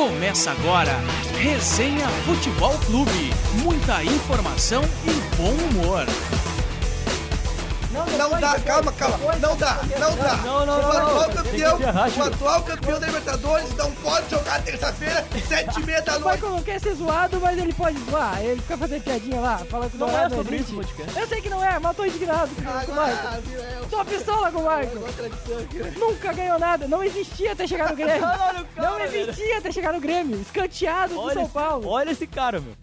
Começa agora, Resenha Futebol Clube. Muita informação e bom humor. Não dá, calma, calma. Não dá, não dá. Não, não, o não, atual não. campeão, o atual campeão da Libertadores não pode jogar terça-feira, sete e meia da O noite. Michael não quer ser zoado, mas ele pode zoar. Ele fica fazendo piadinha lá, falando que o Não Dourado é sobre isso o podcast. Eu sei que não é, mas eu tô indignado com, com o Michael. Ah, é Tô pistola com o Michael. aqui, né? Nunca ganhou nada, não existia até chegar no Grêmio. O Não existia até chegar no Grêmio. Escanteado do São Paulo. Olha esse cara, meu.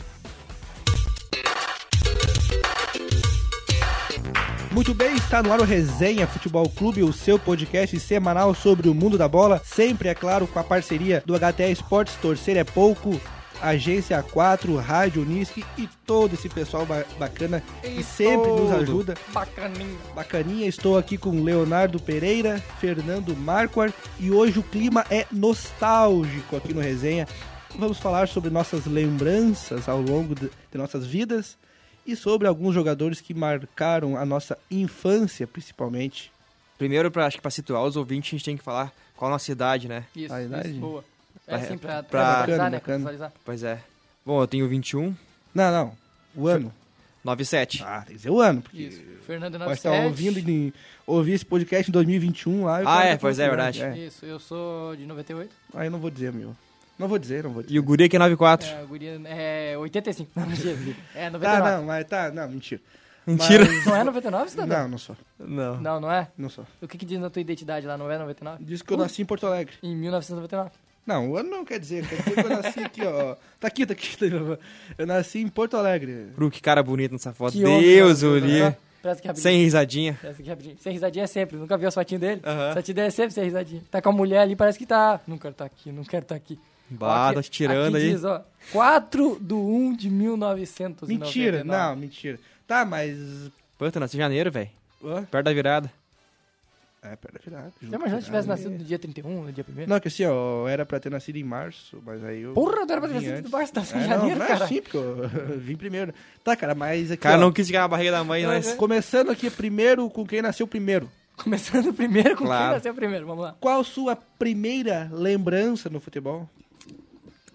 Muito bem, está no ar o Resenha Futebol Clube, o seu podcast semanal sobre o mundo da bola, sempre, é claro, com a parceria do HTE Esportes Torcer é Pouco, Agência A4, Rádio Unisque e todo esse pessoal ba- bacana que sempre nos ajuda. Bacaninha. Bacaninha, estou aqui com Leonardo Pereira, Fernando Marquardt e hoje o clima é nostálgico aqui no Resenha. Vamos falar sobre nossas lembranças ao longo de, de nossas vidas e sobre alguns jogadores que marcaram a nossa infância, principalmente. Primeiro, pra, acho que pra situar os ouvintes, a gente tem que falar qual a nossa idade, né? Isso, A idade? isso, boa. É assim, pra, pra- pra contextualizar, Bacana, né? bacana. Pois é. Bom, eu tenho 21, Não, não, o ano. 97. Ah, tem que ser o ano, porque Isso. Fernando pode estar 97. ouvindo ouvir esse podcast em 2021 lá. Ah, é, pois é, verdade. é. Isso, eu sou de 98. Aí eu não vou dizer, meu. Não vou dizer, não vou dizer. E o Guri aqui é 94. É, a guria é 85. Não, mentira. É Tá, 99. não, mas tá, não, mentira. Mentira. Mas- Não é 99, cidadão? Não, não sou. Não. Não, não é? Não sou. O que que diz na tua identidade lá? Não é 99? Diz que eu nasci em Porto Alegre. Em 1999. Não, o ano não quer dizer. Quer dizer que eu nasci aqui, ó. Tá aqui, tá aqui. tá aqui. Eu nasci em Porto Alegre. Bru, que cara bonito nessa foto. Que Deus né? o. Presta aqui rapidinho. Sem risadinha. Rapidinho. Sem risadinha é sempre. Nunca viu as fotinhas dele? Aham. Essa ideia é sempre sem risadinha. Tá com a mulher ali, parece que tá... Não quero tá aqui, não quero tá aqui. Bah, Ó, tá te tirando aqui aí. diz, ó. 4 do 1 de 1999. Mentira, não, mentira. Tá, mas. Pô, tu nasceu em janeiro, velho. Perto da virada. É, pera, virado. Já imaginou se tivesse nascido no dia 31, no dia 1 Não, que assim, ó, era pra ter nascido em março, mas aí eu. Porra, tu era pra ter nascido antes. em março, tá nascendo É, em não, janeiro, não cara. assim, porque eu vim primeiro. Tá, cara, mas aqui. O cara ó, não quis ficar na barriga da mãe, mas... Começando aqui primeiro com quem nasceu primeiro. Começando primeiro com Claro. quem nasceu primeiro, vamos lá. Qual sua primeira lembrança no futebol?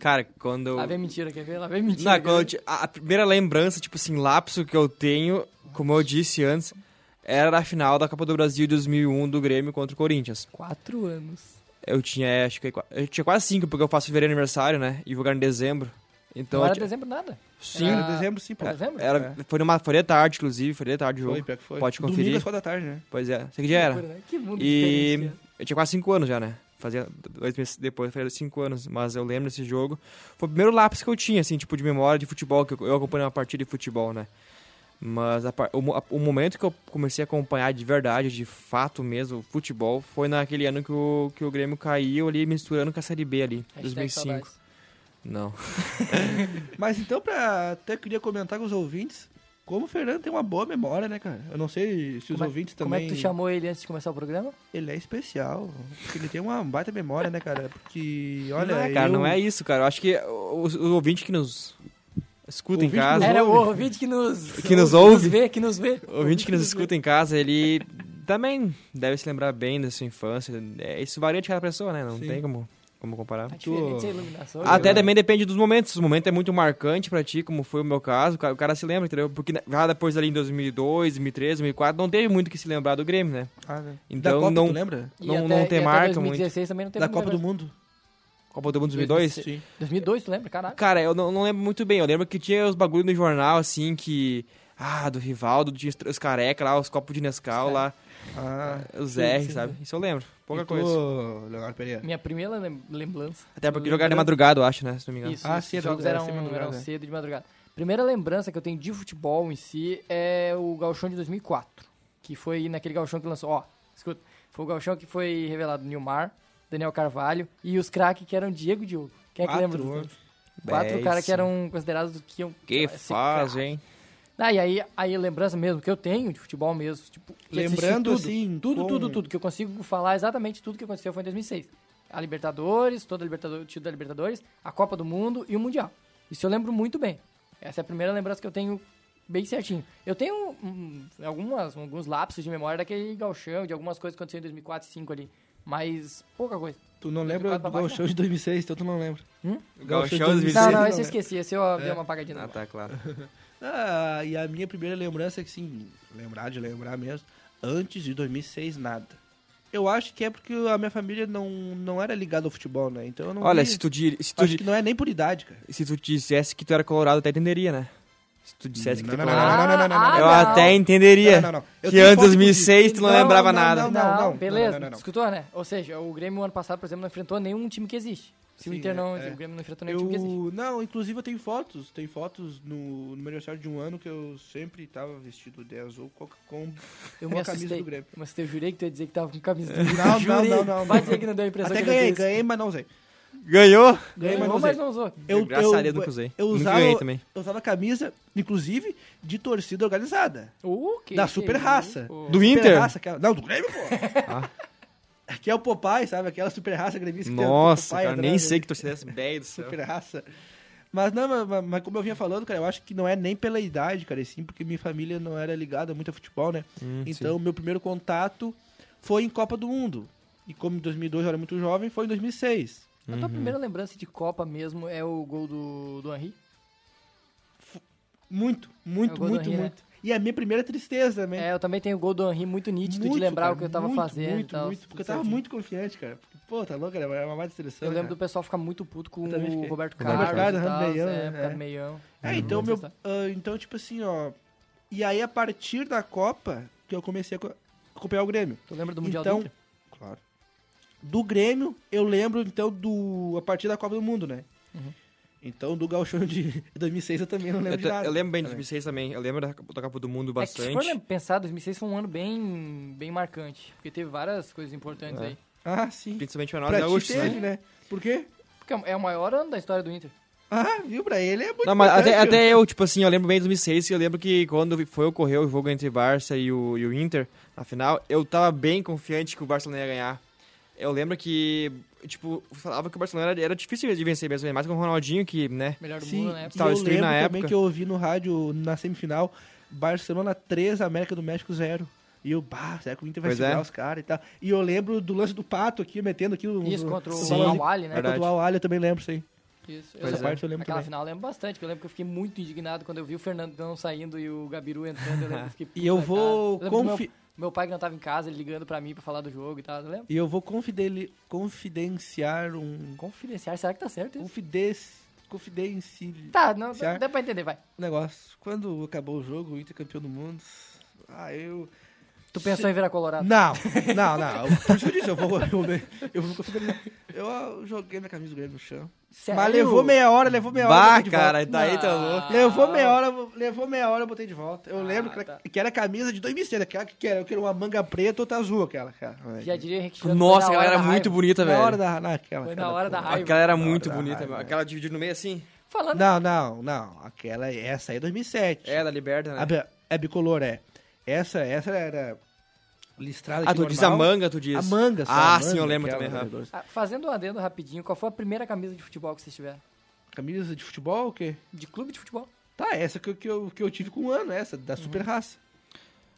Cara, quando... eu- Lá vem mentira, quer ver? Lá vem mentira. Não, quando a, primeira lembrança, tipo assim, lapso que eu tenho, como eu disse antes, era a final da Copa do Brasil de 2001 do Grêmio contra o Corinthians. Quatro anos. Eu tinha, é, acho que eu tinha quase cinco, porque eu faço fevereiro aniversário, né? E vou ganhar em dezembro. Então, não era tinha- dezembro nada. sim, Era- dezembro, sim, pô. Era dezembro? era, foi, numa, foi de tarde, inclusive, foi de tarde o jogo. Foi, pior que foi. Pode Domingo conferir. às quatro da tarde, né? Pois é, sei que já era. Né? Que mundo E eu tinha quase cinco anos já, né? Fazia dois meses depois, fazia cinco anos, mas eu lembro desse jogo. Foi o primeiro lápis que eu tinha, assim, tipo, de memória de futebol, que eu, eu acompanhei uma partida de futebol, né? Mas a o, mo- o momento que eu comecei a acompanhar de verdade, de fato mesmo, futebol, foi naquele ano que o, que o Grêmio caiu ali, misturando com a Série B ali, Hashtag 2005. saudades. Não. Mas então, pra. Até queria comentar com os ouvintes. Como o Fernando tem uma boa memória, né, cara? Eu não sei se os Como é- ouvintes Como é também. que tu chamou ele antes de começar o programa? Ele é especial. Porque ele tem uma baita memória, né, cara? Porque, olha. não, é, cara, eu- não é isso, cara. Eu acho que os, os ouvintes que nos escutam em Ouvinte que casa... nos Era o ouvinte que nos... Que nos ouve. vê, que nos vê. O ouvinte que nos escuta em casa, ele também deve se lembrar bem da sua infância. É, isso varia de cada pessoa, né? Não Sim. tem como, como comparar. Tá iluminação. Até né? também depende dos momentos. Se o momento é muito marcante pra ti, como foi o meu caso, o cara, o cara se lembra, entendeu? Porque já depois ali em 2002, 2013, 2004, não teve muito que se lembrar do Grêmio, né? Ah, né? Então da Copa, não- tu lembra? E não- até- não tem e até marca 2016 também não teve Da Copa do. Mundo. Copa do Mundo 2002? Sim. 2002, tu lembra? Caralho. Cara, eu não, não lembro muito bem. Eu lembro que tinha os bagulho no jornal, assim, que... Ah, do Rivaldo, tinha os careca lá, os copos de Nescau Os lá, Ah, os Sim, R, sabe? Isso eu lembro, pouca e tu, coisa. Leonardo Pereira. Minha primeira lem- lembrança. Até porque jogaram de madrugada, eu acho, né? Se não me engano. Isso, Ah, isso, sim, os era- jogos era eram, cedo de madrugada, eram é. cedo de madrugada. Primeira lembrança que eu tenho de futebol em si é o gauchão de 2004, que foi naquele gauchão que lançou, ó, escuta, foi o gauchão que foi revelado Nilmar, Daniel Carvalho e os craques que eram Diego e Diogo. Quem é que Quatro lembra dos. Quatro caras que eram considerados que iam Que ser faz, craque. hein? Ah, e aí, aí lembrança mesmo que eu tenho de futebol mesmo, tipo, Lembrando, tudo, assim, tudo, com- tudo, tudo, que eu consigo falar exatamente tudo que aconteceu foi em 2006. A Libertadores, toda a Libertadores, o título da Libertadores, a Copa do Mundo e o Mundial. Isso eu lembro muito bem. Essa é a primeira lembrança que eu tenho bem certinho. Eu tenho algumas, alguns lapsos de memória daquele galchão, de algumas coisas que aconteceram em 2004 e 2005 ali, mas pouca coisa. Tu não lembra do baixo, Gauchão de 2006, então tu não lembra. O Não, Não, 2006. não, não, esse eu é. esqueci. Esse eu dei uma apagadinha. Ah, tá, claro. Ah, e a minha primeira lembrança é que, sim, lembrar de lembrar mesmo, antes de 2006, nada. Eu acho que é porque a minha família não, não era ligada ao futebol, né? Então eu não Olha, vi- se tu, di- se, tu, Acho di- que não é nem por idade, cara. se tu dissesse que tu era colorado, até entenderia, né? Se tu dissesse que tu Não, não, não, não, não, não, não, não. Eu Ah, até entenderia. Não, não, não. Eu Que antes de foto, 2006 tu não, Não, lembrava não, nada. não, Não, não, beleza. não, não, não. Escutou, né? Ou seja, o Grêmio ano passado, por exemplo, não enfrentou nenhum time que existe. Se o Inter não. é, é. O Grêmio não enfrentou nenhum time que existe. Não, inclusive eu tenho fotos, tem fotos no, no meu aniversário de um ano que eu sempre tava vestido de azul com, com Eu com me a camisa assustei. do Grêmio. Assustei, eu jurei que tu ia dizer que tava com camisa do Não, não, Jurei. não, não, Vai não. dizer que não deu a impressão Até ganhei, ganhei, mas não usei. Ganhou? Ganhei, mas Ganhou, não mas não usou. Eu, Graças eu, a Deus nunca usei. Eu usava, ganhei também. eu usava camisa, inclusive, de torcida organizada. O quê? Da Que super isso? raça. Pô. Do Super Inter? raça, aquela- não, do Grêmio, pô. Ah. Que é o Popeye, sabe? Aquela super raça gremista que tem o Nossa, cara, atrás, nem sei que torcida é essa. Ideia do céu. Super raça. Mas não, mas- mas, mas como eu vinha falando, cara, eu acho que não é nem pela idade, cara, e sim porque minha família não era ligada muito a futebol, né? Hum, então, meu primeiro contato foi em Copa do Mundo. E como em 2002 eu era muito jovem, foi em 2006. A tua primeira lembrança de Copa mesmo é o gol do, do Henry? Muito, É muito, do muito, Henry, né? muito. E a minha primeira tristeza também. É, eu também tenho o gol do Henry muito nítido Muito, de lembrar cara, o que eu tava muito, fazendo Muito, e tal. muito, porque eu tava muito confiante, cara. Pô, tá louco, era uma mais seleção. Eu lembro do cara. pessoal ficar muito puto com o. Roberto Roberto Carlos. Carlos, e tal, meião, é, né? do É. meião. É, então, meu, ah, então, tipo assim, ó. E aí, a partir da Copa, que eu comecei a co- acompanhar o Grêmio. Tu lembra do Mundial então, do Inter? Do Grêmio, eu lembro, então, do a partir da Copa do Mundo, né? Uhum. Então, do Gauchão de 2006 eu também não lembro Eu, de nada. eu lembro bem de também. 2006 também. Eu lembro da, da Copa do Mundo É que se for bastante. pensar, 2006 foi um ano bem, bem marcante. Porque teve várias coisas importantes É. aí. Ah, sim. Principalmente pra nós Pra gaúchos, teve, né? né? Por quê? Porque é o maior ano da história do Inter. Ah, viu? Pra ele é muito Não, mas até, até eu, tipo assim, eu lembro bem de 2006, que eu lembro que quando foi ocorrer o jogo entre Barça e o, e o Inter, na final, eu tava bem confiante que o Barcelona ia ganhar. Eu lembro que, tipo, falava que o Barcelona era, era difícil de vencer mesmo, mais com o Ronaldinho, que, né, Melhor do Sim, mundo, né? Tava eu lembro na também época. que eu ouvi no rádio, na semifinal, Barcelona 3, América do México 0. E eu, bah, será que o Inter vai Pois segurar é. os caras e tal? E eu lembro do lance do Pato aqui, metendo aqui o... Isso, o- contra o o Sim. né? Contra o. Al-Ali eu também lembro, sim. Isso. Pois Essa é. parte eu lembro Aquela também. final eu lembro bastante, porque eu lembro que eu fiquei muito indignado quando eu vi o Fernandão saindo e o Gabiru entrando. Eu lembro que eu fiquei E eu vou cara. Meu, pai que não tava em casa, ele ligando pra mim pra falar do jogo e tal, lembra? E eu vou confidenciar um... Confidenciar, será que tá certo isso? Confidenci... Confidenciar Tá, não, dá pra entender, vai. negócio. Quando acabou o jogo, o Inter campeão do mundo... Ah, eu... Tu pensou em virar colorado? Não, não, não. Por isso que eu disse, eu vou... Eu, eu. Eu ah, joguei minha camisa do Grêmio no chão. Sério? Mas levou meia hora, levou meia hora. eu Bah, cara, daí tá louco. Levou meia hora, levou meia hora, eu botei de volta. Eu Ah, lembro que, tá. era, que era camisa de 2006, aquela que era, que era uma manga preta ou outra azul, aquela. cara. Já diria Santos, Nossa, na aquela era muito bonita, Na velho. hora da. Naquela, Foi na hora da raiva. Aquela era Na muito bonita, é. Aquela dividida no meio assim. Falando Não, não, não. Aquela, essa aí é 2007. É, da Liberta, né? é bicolor, é. Essa, essa era listrada Ah, tu diz a normal. manga, tu diz. A manga, só, Ah, a sim, manga, eu lembro também, né, Ah, Fazendo um adendo rapidinho, qual foi a primeira camisa de futebol que vocês tiveram? Camisa de futebol, o quê? De clube de futebol? Tá, essa que, eu- que, eu, que eu tive com um ano, essa, da super raça.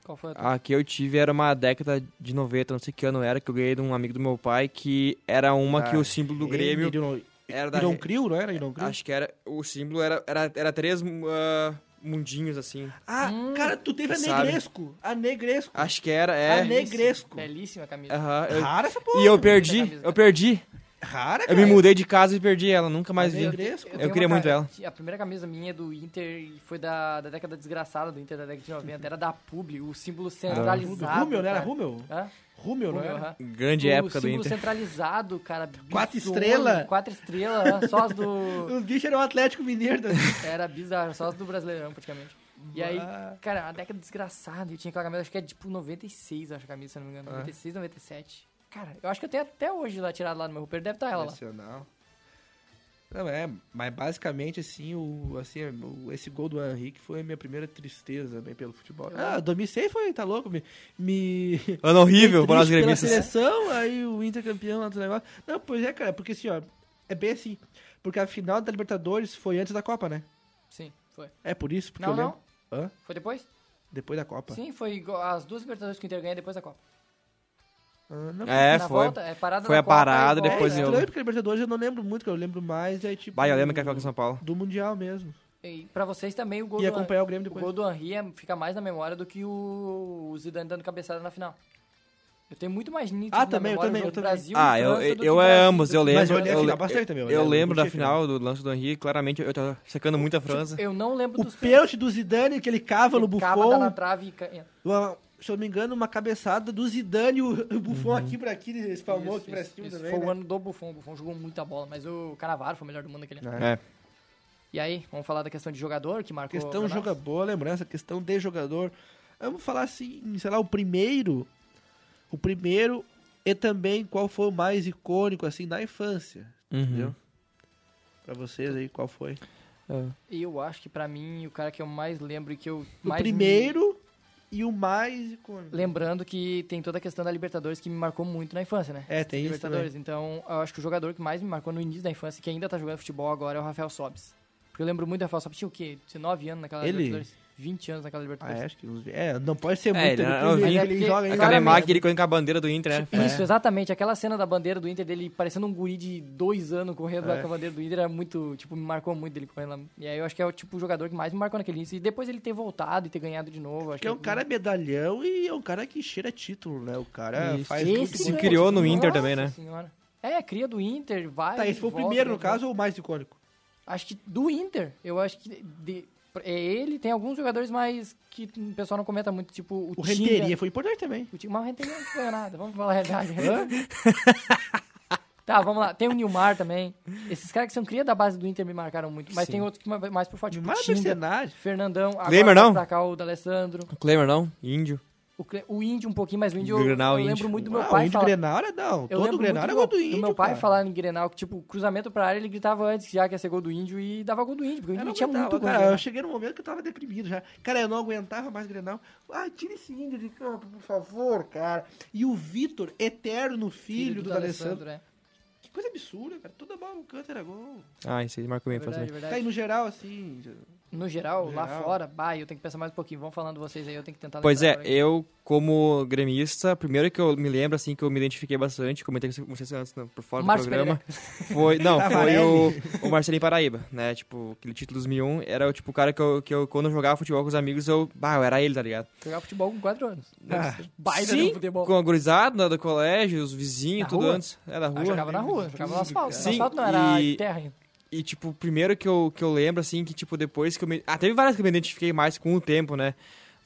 Qual foi a tua? A que eu tive era uma década de 90, não sei que ano era, que eu ganhei de um amigo do meu pai, que era uma que Ah, o símbolo do Grêmio Irão, era da... Irão Crio, não era? Irão Crio? Acho que era... O símbolo era, era, era três ah, mundinhos, assim. Ah, Hum, cara, tu teve a sabe. Negresco. A Negresco. Acho que era, é. A Negresco. Belíssima camisa. Aham, eu- Rara essa porra. E eu perdi, eu perdi. Rara, Eu cara. me mudei de casa e perdi ela, nunca mais A vi. Negresco. tenho Eu queria muito ela. A primeira camisa minha do Inter e foi da, da década desgraçada do Inter, da década de 90. Era da Publi, o símbolo centralizado. Rúmel, não era cara. Rúmel? Hã? Rúmel, não Rúmel, era? aham. Grande o época do Inter. centralizado, cara. Quatro bizonho, estrela? Quatro estrelas, né? só as do... Os bichos eram Atlético Mineiro. né? Era bizarro, só as do Brasileirão, praticamente. E aí, cara, a década desgraçada. Eu tinha aquela camisa, acho que é tipo 96, acho a camisa, se eu não me engano. 96, 97. Cara, eu acho que eu tenho até hoje lá tirado lá no meu roupeiro, deve estar ela lá. Nacional. Não, é, mas basicamente, assim, o, assim o, esse gol do Henrique foi a minha primeira tristeza também pelo futebol. Ah, 2006 foi, tá louco? Me, me, Ano horrível para pela gremistas. seleção, aí o Inter campeão lá do negócio. Não, pois é, cara, porque assim, ó, é bem assim. Porque a final da Libertadores foi antes da Copa, né? Sim, foi. É por isso, porque Não, eu não. lembro. Hã? Foi depois? Depois da Copa. Sim, foi as duas Libertadores que o Inter ganha depois da Copa. Ah, não. É, na foi. volta, é parada Foi na a Copa parada, e volta. depois é eu- estranho porque Libertadores eu não lembro muito. Eu lembro mais, é tipo. Vai, eu lembro que era com São Paulo. Do Mundial mesmo. E pra vocês também o gol E do acompanhar o Grêmio O depois. gol do Henry é- fica mais na memória do que o, o Zidane dando cabeçada na final. Eu tenho muito mais nítido Ah, na também, eu também, o eu do também. Brasil Ah, eu, que eu é ambos, eu lembro. Mas eu olhei a eu, final le- bastante também, eu eu lembro, lembro da final do lance do Henrique, claramente eu tô secando muito a França. Eu não lembro O dos pênalti do Zidane, que ele cava no Ele cava, dá na trave e se eu não me engano, uma cabeçada do Zidane, o, o Buffon aqui pra aqui, ele espalmou Isso, aqui pra cima isso. também. Foi né? o ano do Buffon. O Buffon jogou muita bola, mas o Canavaro foi o melhor do mundo naquele ano. É. É. E aí, vamos falar da questão de jogador que marcou. Questão pra nós? joga boa, lembrança, questão de jogador. Vamos falar assim, sei lá, o primeiro. O primeiro e também qual foi o mais icônico, assim, da infância. Uhum. Entendeu? Pra vocês aí, qual foi? É. Eu acho que pra mim, o cara que eu mais lembro e que eu O mais. primeiro e o mais icônico. Lembrando que tem toda a questão da Libertadores que me marcou muito na infância, né? É, tem isso Libertadores. Então, eu acho que o jogador que mais me marcou no início da infância, que ainda tá jogando futebol agora, é o Rafael Sobis. Porque eu lembro muito do Rafael Sobis. Tinha o quê? 19 anos naquela Ele? Libertadores? 20 anos naquela Ah, Libertadores. é, acho que uns- é, não pode ser É, muito. ele do era primeiro novinho. que É ele porque- joga ainda. Aquela imagem que ele correndo com a bandeira do Inter, né? Isso, exatamente. Aquela cena da bandeira do Inter dele parecendo um guri de dois anos correndo É. com a bandeira do Inter era muito, tipo, me marcou muito dele correndo lá. E aí eu acho que é o tipo o jogador que mais me marcou naquele início. E depois ele ter voltado e ter ganhado de novo. Acho Porque é um cara medalhão e é um cara que cheira título, né? O cara Isso. faz Esse se criou no Inter Nossa também, né? Senhora. É, cria do Inter, vai. Tá, esse foi o primeiro, no caso, ou o mais icônico? Acho que do Inter, eu acho que de- é ele, tem alguns jogadores mais que o pessoal não comenta muito, tipo o, O Tinga. Renteria foi importante também. O Tinga, mas o Renteria não ganhou nada, vamos falar a verdade. tá, vamos lá. Tem o Nilmar também. Esses caras que são cria da base do Inter me marcaram muito, mas Sim. tem outros que ma- mais por forte, tipo Tinga, mercenário. Fernandão, agora vai não? pra cá o D'Alessandro, O Klemer não? Índio. O, o Índio um pouquinho, mas o Índio eu, Grenal, eu lembro Índio. muito do meu Ah, o pai índio falar. Grenal era não. Eu Todo lembro Grenal era do gol do meu- índio, meu pai cara. falar em Grenal que, tipo, cruzamento pra área, ele gritava antes já que ia ser gol do Índio e dava gol do Índio, porque o Eu Índio não tinha aguentava, muito gol. cara, eu cheguei num momento que eu tava deprimido já. Cara, eu não aguentava mais Grenal. Ah, tira esse índio de campo, por favor, cara. E o Vitor, eterno filho, do, D'Alessandro. é. Que coisa absurda, cara. Toda bola no canto era gol. Ah, isso aí marcou bem. Verdade, fazer. verdade. Tá aí no geral, assim. No geral, No lá geral. fora, bah, eu tenho que pensar mais um pouquinho. Vão falando vocês aí, eu tenho que tentar Pois é, eu, como gremista, primeiro que eu me lembro, assim, que eu me identifiquei bastante, comentei com vocês antes, né, por fora do programa, foi, não, foi o, o Marcelinho Paraíba, né, tipo, aquele título 2001, era, tipo, o cara que eu, que eu, quando eu jogava futebol com os amigos, eu, bah, eu era ele, tá ligado? Jogar futebol com 4 anos. Ah, Baita Sim, futebol. com a gurizada do colégio, os vizinhos, Na tudo rua? antes, é da rua. Ah, jogava na rua, jogava no asfalto. Sim, no asfalto não era e- terra ainda. E, tipo, o primeiro que eu, que eu lembro, assim, que, tipo, depois que eu me... Ah, teve várias que eu me identifiquei mais com o tempo, né?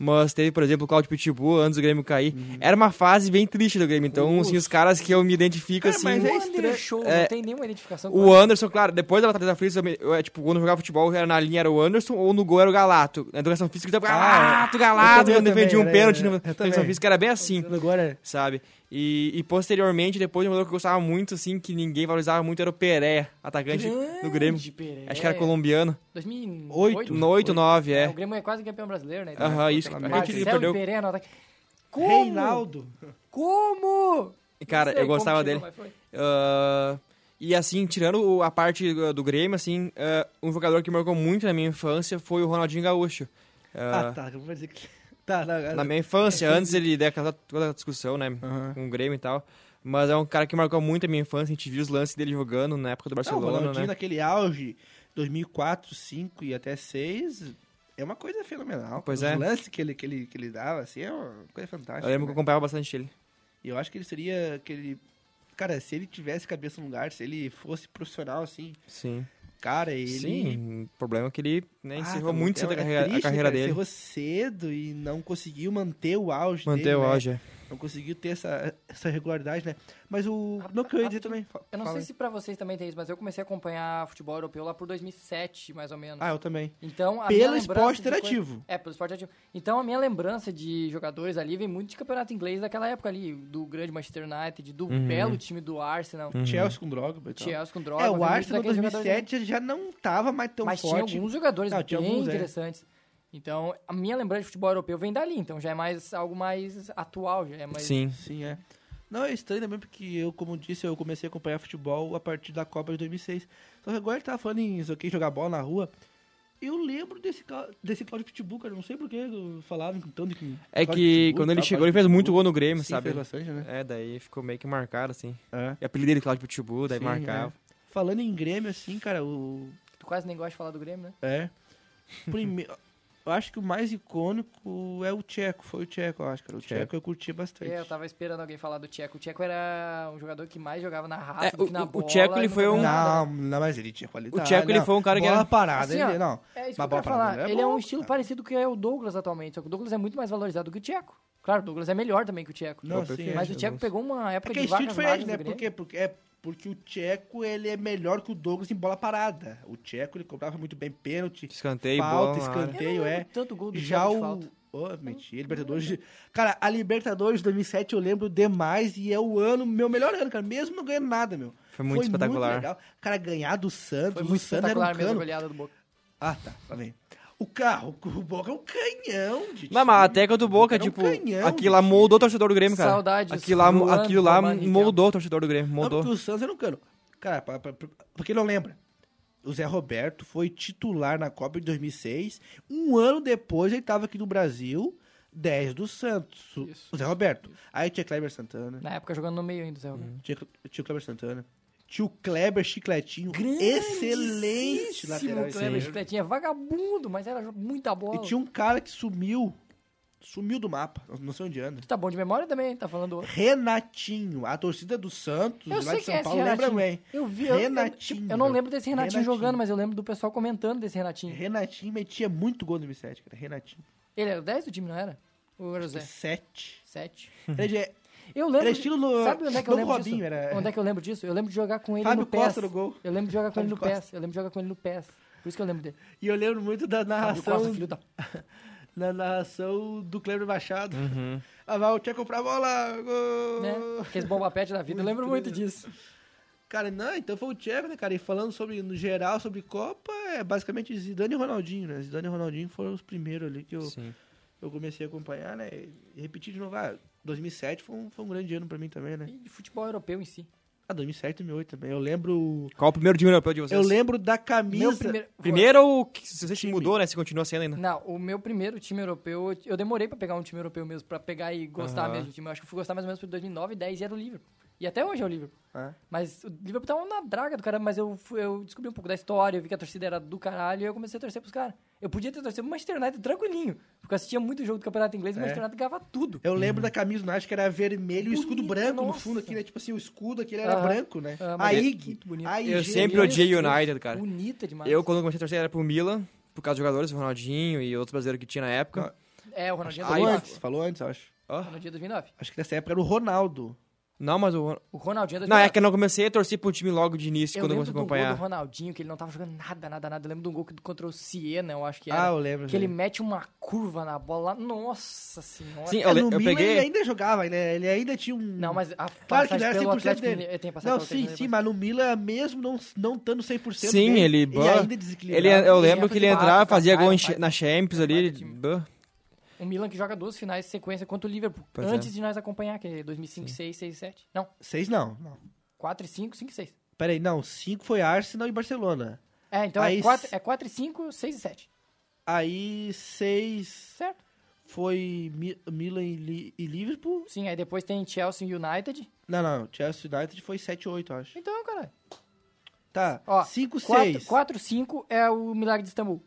Mas teve, por exemplo, o Claudio Pitbull, antes do Grêmio cair. Era uma fase bem triste do Grêmio. Então, assim, os caras que eu me identifico, Cara, assim... mas é o estranho. Show, É, não tem nenhuma identificação com O Anderson, claro, depois da Batalha da Flips, eu, me- eu, é, tipo, quando eu jogava futebol, era na linha era o Anderson ou no gol era o Galato. Na educação física, eu tava Galato, eu Galato, também, quando eu defendia um também, pênalti era- na eu educação física, era bem assim, Agora, sabe? E, e posteriormente, depois, um jogador que eu gostava muito, assim, que ninguém valorizava muito, era o Pereira, atacante do Grêmio. Pereira. Acho que era colombiano. 2008. Oito. No 8, 9, é. O Grêmio é quase campeão brasileiro, né? Aham, isso. Aquela A merda. gente ele Marcelo perdeu. Pereira no ataque. Como? Reinaldo. Como? E, Cara, sei eu gostava como dele. Ah, e assim, tirando o- a parte do, Grêmio, assim, ah, um jogador que marcou muito na minha infância foi o Ronaldinho Gaúcho. Ah, Ah, tá. Eu vou dizer que... Tá, não, Na minha infância, antes ele daquela toda a discussão, né, Aham. com o Grêmio e tal. Mas é um cara que marcou muito a minha infância, a gente viu os lances dele jogando na época do Não, o Barcelona, Ronaldinho né? naquele auge, 2004, 2005 e até 2006, é uma coisa fenomenal. Pois Os é. lances que ele, que, ele, que ele dava, assim, é uma coisa fantástica. Eu lembro que eu né? acompanhava bastante ele. E eu acho que ele seria aquele... Cara, se ele tivesse cabeça no lugar, se ele fosse profissional, assim, Sim. Cara, ele... Sim, o problema é que ele né, Ah, encerrou tá muito bom. cedo a É carreira, a triste, carreira cara, dele. Encerrou cedo e não conseguiu manter o auge Manter dele, o né? auge. é. Não conseguiu ter essa, essa regularidade, né? Mas o... Não que eu ia dizer também... fa- Eu não sei aí. se pra vocês também tem isso, mas eu comecei a acompanhar futebol europeu lá por 2007, mais ou menos. Ah, eu também. Então, a minha Pelo lembrança esporte coisa- interativo. É, pelo esporte interativo. Então, a minha lembrança de jogadores ali vem muito de campeonato inglês daquela época ali, do grande Manchester United, do Uhum. belo time do Arsenal, Uhum. Chelsea com droga. e tal. Chelsea com droga. É, o Arsenal ali. 2007 já não tava mais tão Mas tinha forte. alguns jogadores Não, tinha bem alguns, é. Então, a minha lembrança de futebol europeu vem dali, então já é mais algo mais atual, já é mais... Sim. Sim, é. Não, é estranho também porque eu, como disse, eu comecei a acompanhar futebol a partir da Copa de 2006. Só que agora gente tava falando em isso aqui, jogar bola na rua. Eu lembro desse, desse Claudio Pitbull, cara. Não sei por que falaram tanto que. É Claudio que Pitbull, quando ele chegou, ele fez muito Pitbull. gol no Grêmio, Sim, sabe? fez bastante, né? É, daí ficou meio que marcado, assim. É. E o apelido dele, Claudio Pitbull, daí Sim, marcava. é. Falando em Grêmio, assim, cara, o. Tu quase nem gosta de falar do Grêmio, né? É. Primeiro. Eu acho que o mais icônico é o Tcheco, foi o Tcheco, eu acho, cara. O Tcheco. Tcheco eu curti bastante. É, eu tava esperando alguém falar do Tcheco. O Tcheco era um jogador que mais jogava na raça É, do que o- na o bola. Tcheco, ele foi um-. Não, não, mas ele tinha qualidade. O Tcheco, ele foi um cara que Bola era- parada, Assim, ele, ó, não. É isso que Mas eu falar. parada é ele é um bom, estilo cara. parecido que é o Douglas atualmente. Só que o Douglas é muito mais valorizado que o Tcheco. Claro, o Douglas é melhor também que o Tcheco. Não, Pô, sim. Mas é, o Tcheco pegou uma É época que é de estilo vacas diferente, magras né? Porque, porque, é porque o Tcheco, ele é melhor que o Douglas em bola parada. O Tcheco, ele cobrava muito bem pênalti, Escanteio, falta, bola escanteio, é. tanto gol do Já o... Ô, mentira, Libertadores... de- Cara, a Libertadores de 2007 eu lembro demais e é o ano, meu melhor ano, cara. Mesmo não ganhando nada, meu. Foi muito espetacular. legal. Cara, ganhar do Santos, Foi o muito Santos era um espetacular mesmo a cano. goleada do Boca. Ah, tá, tá bem. O carro, o Boca é um canhão de Não, mas a time. técnica do Boca, Era um tipo, canhão aquilo lá moldou o time. torcedor do Grêmio, cara. Saudades, Aquilo lá, aquilo lá moldou o torcedor do Grêmio, Não, moldou. porque o Santos era um cano. Cara, pra, pra, pra, pra quem não lembra, o Zé Roberto foi titular na Copa de 2006. Um ano depois ele tava aqui no Brasil, 10 do Santos. O- Isso. O Zé Roberto. Aí tinha Kleber Santana. Na época jogando no meio ainda, Zé Roberto. Tinha, tinha o Kleber Santana. Tinha o Kleber Chicletinho. Excelente lateral Kleber esquerdo. Chicletinha, vagabundo, mas era muita bola. E tinha um cara que sumiu. Sumiu do mapa. Não- sei onde anda. Tu tá bom de memória também, tá falando outro. Renatinho. A torcida do Santos, Eu lá de São é Paulo, lembra Renatinho. bem. Eu vi, eu, eu, Renatinho. tipo, eu não lembro desse Renatinho, Renatinho. jogando, mas eu lembro do pessoal comentando desse Renatinho. Renatinho metia muito gol no 2007, cara. Renatinho. Ele era o 10 do time, não era? Ou era o Zé? Sete. 7. Eu lembro. Era estilo no- Sabe onde é que eu lembro Robinho, disso? era- Onde é que eu lembro disso? Eu lembro de jogar com ele Fábio no PES. Costa no gol. Eu lembro de jogar com ele no Fábio PES. Eu lembro de jogar com ele no PES. Por isso que eu lembro dele. E eu lembro muito da Fábio Costa, narração, filho da... na narração do Kleber Machado. Uhum. Ah, vai o Tcheco pra bola. Gol. Né? Aqueles bomba pet da vida. Eu lembro muito disso. Cara, não, então foi o Tcheco, né, cara? E falando sobre, no geral, sobre Copa, é basicamente Zidane e Ronaldinho, né? Zidane e Ronaldinho foram os primeiros ali que eu, Sim. eu comecei a acompanhar, né? E repetir de novo, ah, 2007 foi um, foi um grande ano pra mim também, né? E de futebol europeu em si. Ah, 2007 e 2008 também. Eu lembro... Qual o primeiro time europeu de vocês? Eu lembro da camisa... Meu primeiro... Primeiro ou que se você Time. mudou, né? Se continua sendo ainda. Não, o meu primeiro time europeu, eu demorei pra pegar um time europeu mesmo, pra pegar e gostar Aham. mesmo do time. Eu acho que eu fui gostar mais ou menos por 2009, 10 e era o Liverpool. E até hoje é o Liverpool. Ah. Mas o Liverpool tava na draga do caramba, mas eu, fui- eu descobri um pouco da história, eu vi que a torcida era do caralho e eu comecei a torcer pros caras. Eu podia ter torcido pro Manchester United tranquilinho, porque eu assistia muito jogo do Campeonato Inglês e o É. Manchester United ganhava tudo. Eu lembro da camisa do Nath que era vermelho e o escudo branco no nossa. fundo aqui, né? Tipo assim, o escudo aqui ele era branco, né? Ah, a é IG. a IG, Eu sempre né? odiei Isso, United, cara. Bonita demais. Eu, quando comecei a torcer, era pro Milan, por causa dos jogadores, o Ronaldinho e outros brasileiros que tinha na época. É, o Ronaldinho é Falou 2009. antes, falou antes, acho. Ó. Ronaldinho é 2009. Acho que nessa época era o Ronaldo. Não, mas o. O Ronaldinho é 2009. Não, é que eu não comecei a torcer pro time logo de início, Eu quando eu lembro comecei a do gol do acompanhar. Ronaldinho, que ele não tava jogando nada, nada, nada. Eu lembro de um gol que- contra o Siena, eu acho que Ah, era. eu lembro. que ele mete uma curva na bola. Nossa senhora. Sim, É, eu, no eu peguei. ele ainda jogava, né? Ele ainda tinha um... Não, mas a Claro que não era pelo 100% Atlético dele. Tem Não, sim, sim, mas no Milan, mesmo não, não estando 100% Sim, bem, ele- e bah, ainda Ele, eu lembro que ele entrava, fazia gol na Champions ali. O Milan que joga duas finais de sequência contra o Liverpool. Pois é. antes de nós acompanhar, que é 2005, 6, 6, 7. Não, Seis não, não. 4 e 5, 5 e 6. Peraí, não, cinco foi Arsenal e Barcelona. É, então Aí é 4 s- é 4 e 5, 6 e 7. Aí seis Certo? foi Mi- Milan e, Li- e Liverpool. Sim, aí depois tem Chelsea e United. Não, não, Chelsea United foi 7 8, eu acho. Então, cara. Tá, Ó, 5 6. 4, 5 é o Milagre de Istambul.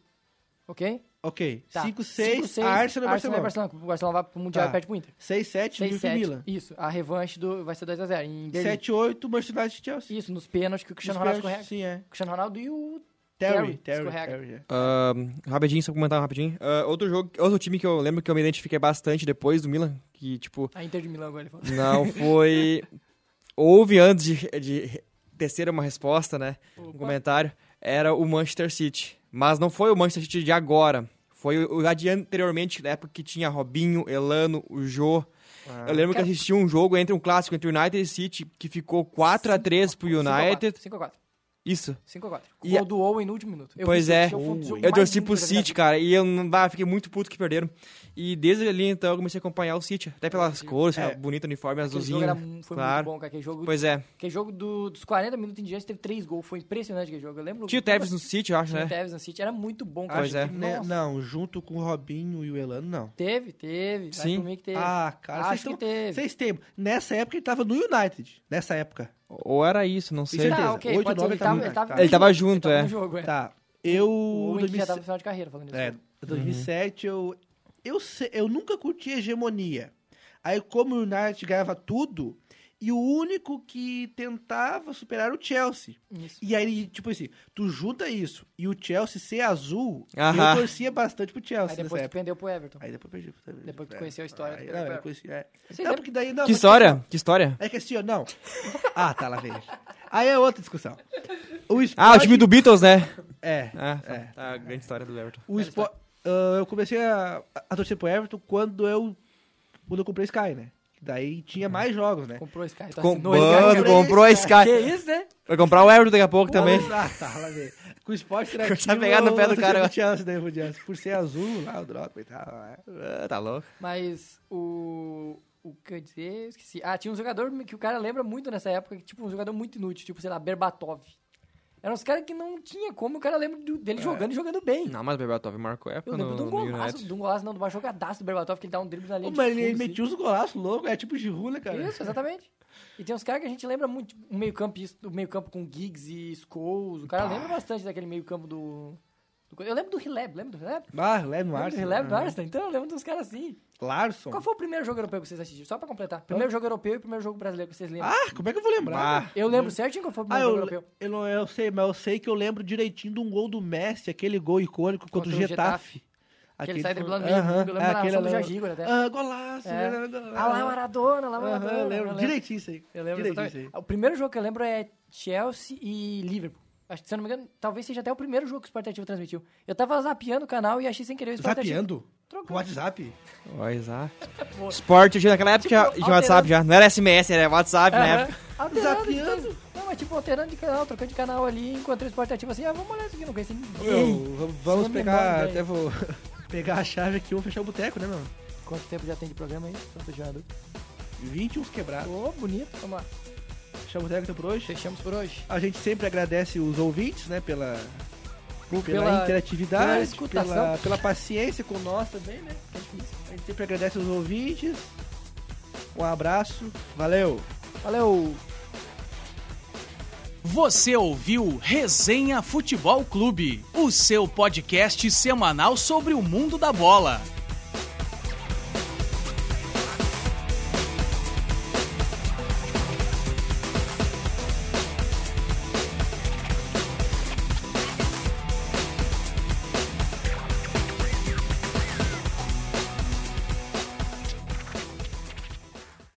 Ok? Ok, Tá. 5 Cinco, 6, seis, Arsenal e Arsenal Barcelona. Barcelona. O Barcelona vai pro Mundial Tá. e perde pro Inter. 6 7, 6, Liverpool e 7. Milan. Isso, a revanche do, vai ser 2x0 em Berlim. 7 8, Manchester United e Chelsea. Isso, nos pênaltis que o Cristiano Nos Ronaldo pênaltis, escorrega. Sim, é. O Cristiano Ronaldo e o Terry, Terry, é. Ah, rapidinho, só comentar rapidinho. Ah, outro jogo, outro time que eu lembro que eu me identifiquei bastante depois do Milan, que tipo, a Inter de Milão, agora ele fala. não foi. Houve antes de, de tecer uma resposta, né? Um comentário. Era o Manchester City. Mas não foi o Manchester City de agora. Foi o o de anteriormente, na época que tinha Robinho, Elano, o Jô. Ah. Eu lembro que Cara- assisti um jogo entre um clássico entre United e City que ficou 4x3 pro United. 5x4. Isso. 5x4. E Gol a- do Owen no último minuto. Eu pois é. um Eu mais torci pro eu. City, cara, e eu não- bah, fiquei muito puto que perderam. E desde ali, então, eu comecei a acompanhar o City. Até pelas cores, É. bonito uniforme, Aquele azulzinho. jogo era, foi claro. muito bom, cara. Aquele jogo, Pois é. aquele jogo do- dos 40 minutos em diante teve 3 gols. Foi impressionante aquele jogo. Eu lembro. Tinha o Tevez no City, eu acho, Tinha o né? Tevez no City. Era muito bom, cara. Pois é. Nossa, Né, Não, junto com o Robinho e o Elano, não. Teve, teve. Sim. por mim que teve. Ah, cara, Acho que teve. Vocês têm. Nessa época ele tava no United. Nessa época. Ou era isso, não sei. certeza. Tá, ok. Oito, pode ser. nove, Ele tava tava, ele tava, tá. Ele tava junto, ele é. tava no jogo, é. Tá. Eu. O Owen que já 2007 tava no final de carreira falando isso. É, 2007 eu, eu, se- eu nunca curti hegemonia. Aí, como o United ganhava tudo, e o único que tentava superar era o Chelsea. Isso. E aí, tipo assim, tu junta isso e o Chelsea ser azul, eu torcia bastante pro Chelsea Aí depois nessa tu época. pendeu pro Everton. Aí depois perdi. Depois, Depois que tu conheceu a história, Aí, não, eu pro conheci, é. Não, porque daí não. Que história? Que história? É que assim, ó, não. Ah, tá, lá vem. Aí é outra discussão. O Ah, o esporte- time do Beatles, né? É. Ah, É. tá, a grande história do Everton. O espo... ah, eu comecei a, a torcer pro Everton quando eu, quando eu comprei Sky, né? Daí tinha mais jogos, né? Comprou esse cara. Com... assinou Mano, cara. comprou a Sky. Que isso, né? Vai comprar o Everton daqui a pouco também. Ah, tá, lá vem. Com o esporte. Começar a pegar no pé do cara. Chelsea, pro Chelsea. Por ser azul lá, o drop e tal. né? Ah, tá louco. Mas o. O que eu ia dizer, eu esqueci. Ah, tinha um jogador que o cara lembra muito nessa época, que, tipo, um jogador muito inútil, tipo, sei lá, Berbatov. Eram uns caras que não tinha como, o cara lembra dele jogando e jogando bem. Não, mas o Berbatov marcou época Eu lembro no, de um no golaço, de um golaço, não, de uma jogadaça do Berbatov, que ele dá um drible na linha mas ele fundo, assim. metia uns golaços loucos, é tipo Giroud, né, cara? Isso, exatamente. E tem uns caras que a gente lembra muito, o meio campo, o meio campo com Giggs e Scholes, o cara lembra bastante daquele meio campo do... do- Eu lembro do Rileb, lembra do Rileb? Ah, Lembra do Arsenal. Rileb do Arsenal? Então eu lembro dos caras assim. Larson. Qual foi o primeiro jogo europeu que vocês assistiram? Só pra completar. Primeiro jogo europeu e primeiro jogo brasileiro que vocês lembram. Ah, como é que eu vou lembrar? Ah, eu lembro certinho qual foi o Ah, primeiro eu, jogo europeu. eu, não, eu sei, mas eu sei que eu lembro direitinho de um gol do Messi, aquele gol icônico contra, Contra o Getafe. Que ele sai foi- driblando meio Aham, mundo. Eu lembro é, da aquele do Jagigor até. Ah, golaço, É. né, golaço. Ah, lá Maradona, lá Aham, Maradona. eu eu lembro. lembro. Direitinho isso aí. Eu lembro Direitinho isso aí. O primeiro jogo que eu lembro é Chelsea e Liverpool. Acho que, se eu não me engano, talvez seja até o primeiro jogo que o Sport Ativo transmitiu. Eu tava zapeando o canal e achei sem querer o Sport Ativo. Zapeando? Trocou. Com WhatsApp? exato. Sport, já naquela época Tipo, já, tinha WhatsApp já. Não era SMS, era WhatsApp na Aham. época. Alterando, então, Não, mas tipo, alterando de canal, trocando de canal ali, encontrei o Sport Ativo assim, ah, vamos olhar isso aqui, não conheci ninguém. Vamos- Sem pegar, até vou pegar a chave aqui e vou fechar o boteco, né, meu? Quanto tempo já tem de programa aí? Dúvida. 20 uns quebrados. Ô, bonito. Vamos lá. Fechar o boteco então por hoje. Fechamos por hoje. A gente sempre agradece os ouvintes, né, pela, pela, Pela- interatividade, pela pela, pela paciência com nós também, né? A gente sempre agradece os ouvintes. Um abraço. Valeu! Valeu! Você ouviu Resenha Futebol Clube, o seu podcast semanal sobre o mundo da bola.